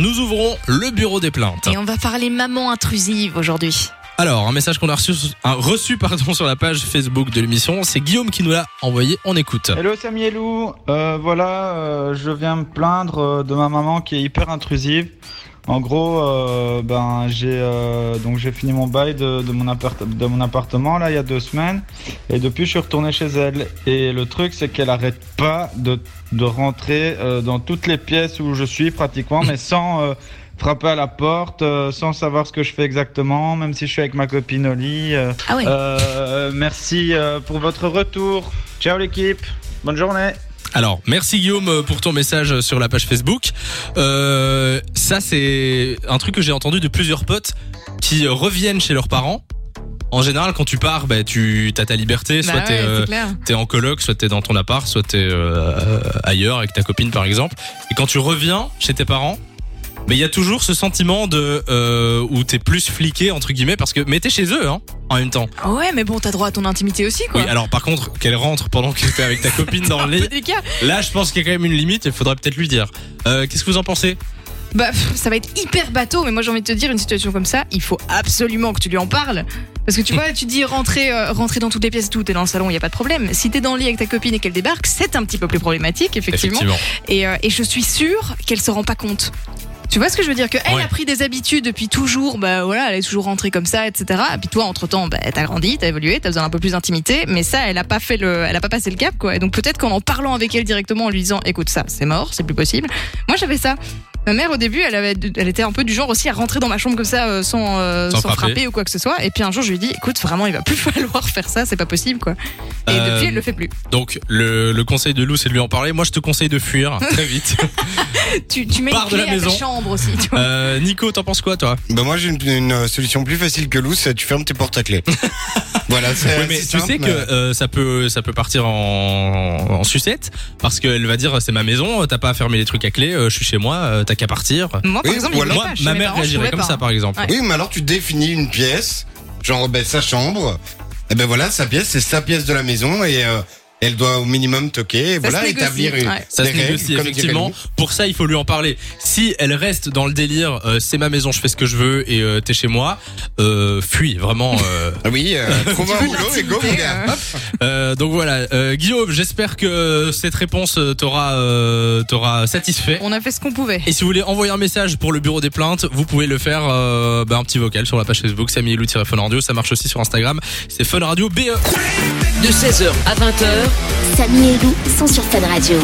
nous ouvrons le bureau des plaintes. Et on va parler maman intrusive aujourd'hui. Alors, un message qu'on a reçu, un reçu pardon, sur la page Facebook de l'émission, c'est Guillaume qui nous l'a envoyé. On écoute. Hello Samy et Lou, Euh, voilà, euh, je viens me plaindre euh, de ma maman qui est hyper intrusive. En gros, euh, ben j'ai euh, donc j'ai fini mon bail de, de mon appart de mon appartement là il y a deux semaines et depuis je suis retourné chez elle et le truc c'est qu'elle arrête pas de de rentrer euh, dans toutes les pièces où je suis pratiquement mais sans frapper à la porte, euh, sans savoir ce que je fais exactement, même si je suis avec ma copine euh, Ah euh, merci pour votre retour. Ciao l'équipe. Bonne journée. Alors, merci Guillaume euh, pour ton message sur la page Facebook. Euh, ça, c'est un truc que j'ai entendu de plusieurs potes qui reviennent chez leurs parents. En général, quand tu pars, bah, tu as ta liberté, soit Bah t'es ouais, euh, t'es en coloc, soit t'es dans ton appart, soit t'es euh, ailleurs avec ta copine par exemple. Et quand tu reviens chez tes parents, mais il y a toujours ce sentiment de euh, où t'es plus fliqué entre guillemets parce que mais t'es chez eux hein en même temps. Ah Ouais, mais bon, t'as droit à ton intimité aussi, quoi. Oui, alors par contre qu'elle rentre pendant que t'es avec ta copine dans le lit, là je pense qu'il y a quand même une limite. Il faudrait peut-être lui dire. Euh, Qu'est-ce que vous en pensez? Bah, pff, ça va être hyper bateau, mais moi j'ai envie de te dire, une situation comme ça, il faut absolument que tu lui en parles. Parce que tu vois, tu dis rentrer, euh, rentrer dans toutes les pièces, et tout, t'es dans le salon, il y a pas de problème. Si t'es dans le lit avec ta copine et qu'elle débarque, c'est un petit peu plus problématique, effectivement. Et, euh, et je suis sûre qu'elle se rend pas compte. Tu vois ce que je veux dire Que elle Ouais. a pris des habitudes depuis toujours, bah voilà, elle est toujours rentrée comme ça, etc. Et puis toi, entre temps, bah, t'as grandi, t'as évolué, t'as besoin d'un peu plus d'intimité, mais ça, elle a pas fait le, elle a pas passé le cap, quoi. Et donc peut-être qu'en en parlant avec elle directement, en lui disant, écoute ça, c'est mort, c'est plus possible. Moi, j'avais ça. Ma mère, au début, elle, avait, elle était un peu du genre aussi à rentrer dans ma chambre comme ça euh, sans, euh, Sans sans frapper. frapper ou quoi que ce soit. Et puis un jour, je lui ai dit, écoute, vraiment, il va plus falloir faire ça, c'est pas possible, quoi. Et Euh, depuis, elle le fait plus. Donc le, le conseil de Lou c'est de lui en parler. Moi je te conseille de fuir très vite. Tu, tu mets pars une de la à ta maison. chambre aussi, tu vois. Euh, Nico, t'en penses quoi toi? Bah moi j'ai une, une, solution plus facile que Lou, c'est tu fermes tes portes à clé. voilà, c'est Oui, mais c'est tu simple, sais que euh, ça peut ça peut partir en, en sucette parce qu'elle va dire c'est ma maison, t'as pas à fermer les trucs à clé, euh, je suis chez moi, euh, t'as qu'à partir. Moi, par Oui, exemple, ou je alors- pouvais Moi, pas, chez ma mes mère parents, je réagirait pouvais comme pas, ça hein. par exemple. Ouais. Oui, mais alors tu définis une pièce, genre ben sa chambre. Et ben voilà, sa pièce, c'est sa pièce de la maison et euh, elle doit au minimum toquer, et Ça voilà, se négocie, établir une, ouais. Ça des se règles, négocie comme effectivement. dirait Pour ça, il faut lui en parler. Si elle reste dans le délire, euh, c'est ma maison, je fais ce que je veux et euh, t'es chez moi, euh, fuis vraiment. euh. Ah Oui, euh, trouve un veux boulot et go mon l'intimité, gars. euh. Hop. euh, donc voilà, euh, Guillaume, j'espère que cette réponse euh, t'aura euh, t'aura satisfait. On a fait ce qu'on pouvait. Et si vous voulez envoyer un message pour le bureau des plaintes, vous pouvez le faire euh, bah, un petit vocal sur la page Facebook Samy et Lou-Fun Radio. Ça marche aussi sur Instagram. C'est Fun Radio BE. De 16h à 20h, Samy et Lou sont sur Fan Radio.